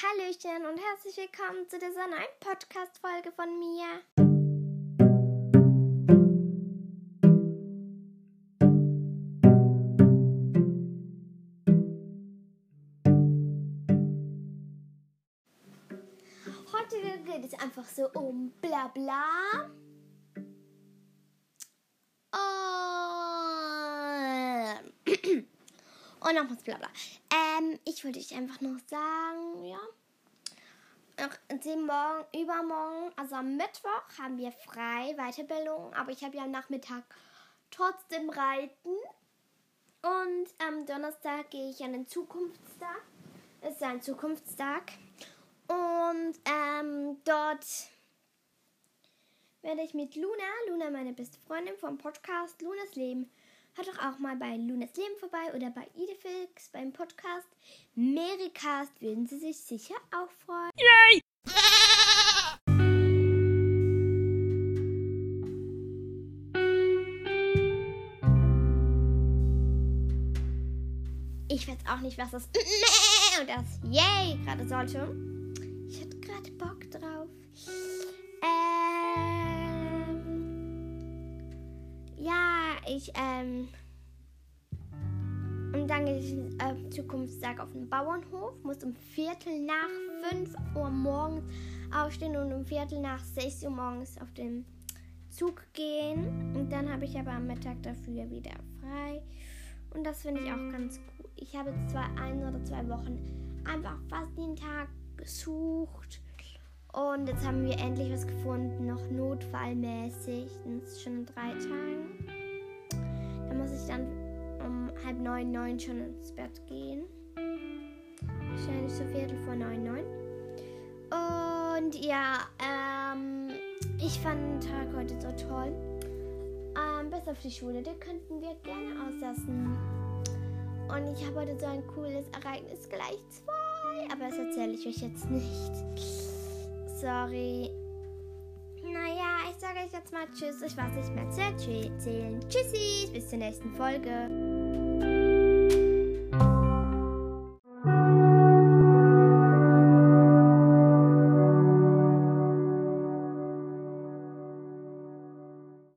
Hallöchen und herzlich willkommen zu dieser neuen Podcast-Folge von mir. Heute geht es einfach so um bla bla. Und nochmals bla bla. Ähm, ich wollte euch einfach noch sagen, ja. Morgen, übermorgen, also am Mittwoch, haben wir frei Weiterbildung, aber ich habe ja am Nachmittag trotzdem Reiten. Und am Donnerstag gehe ich an den Zukunftstag. Es ist ein Zukunftstag. Und ähm, dort werde ich mit Luna, Luna meine beste Freundin vom Podcast Lunas Leben, Hört doch auch mal bei Lunas Leben vorbei oder bei Idefix beim Podcast Mericast würden Sie sich sicher auch freuen. Yay! Ich weiß auch nicht, was das und das Yay gerade sollte. Ich hatte gerade Bock drauf. Ich, ähm, und dann gehe ich äh, Zukunftstag auf den Bauernhof, muss um Viertel nach 5 Uhr morgens aufstehen und um Viertel nach 6 Uhr morgens auf den Zug gehen. Und dann habe ich aber am Mittag dafür wieder frei. Und das finde ich auch ganz gut. Ich habe jetzt zwar ein oder zwei Wochen einfach fast jeden Tag gesucht. Und jetzt haben wir endlich was gefunden, noch notfallmäßig. Das ist schon drei Tagen. Dann um halb neun, neun schon ins Bett gehen. Wahrscheinlich so Viertel vor neun, neun. Und ja, ähm, ich fand den Tag heute so toll. Ähm, bis auf die Schule, den könnten wir gerne auslassen. Und ich habe heute so ein cooles Ereignis gleich zwei, aber das erzähle ich euch jetzt nicht. Sorry ich sage euch jetzt mal Tschüss. Ich weiß nicht mehr zu erzählen. Tschüssi, bis zur nächsten Folge.